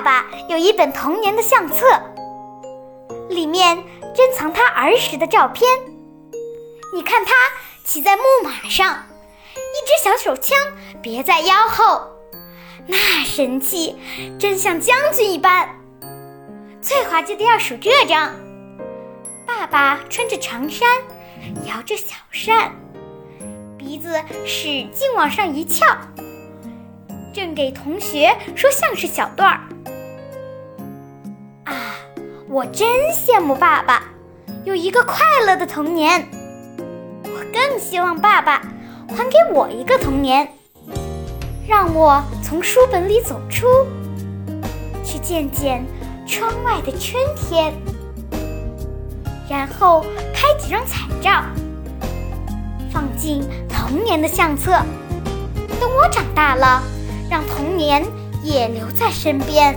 爸爸有一本童年的相册，里面珍藏他儿时的照片。你看他骑在木马上。一支小手枪别在腰后，那神气真像将军一般。最滑稽的要数这张：爸爸穿着长衫，摇着小扇，鼻子使劲往上一翘，正给同学说相声小段儿。我真羡慕爸爸有一个快乐的童年。我更希望爸爸。还给我一个童年，让我从书本里走出去，见见窗外的春天，然后拍几张彩照，放进童年的相册。等我长大了，让童年也留在身边。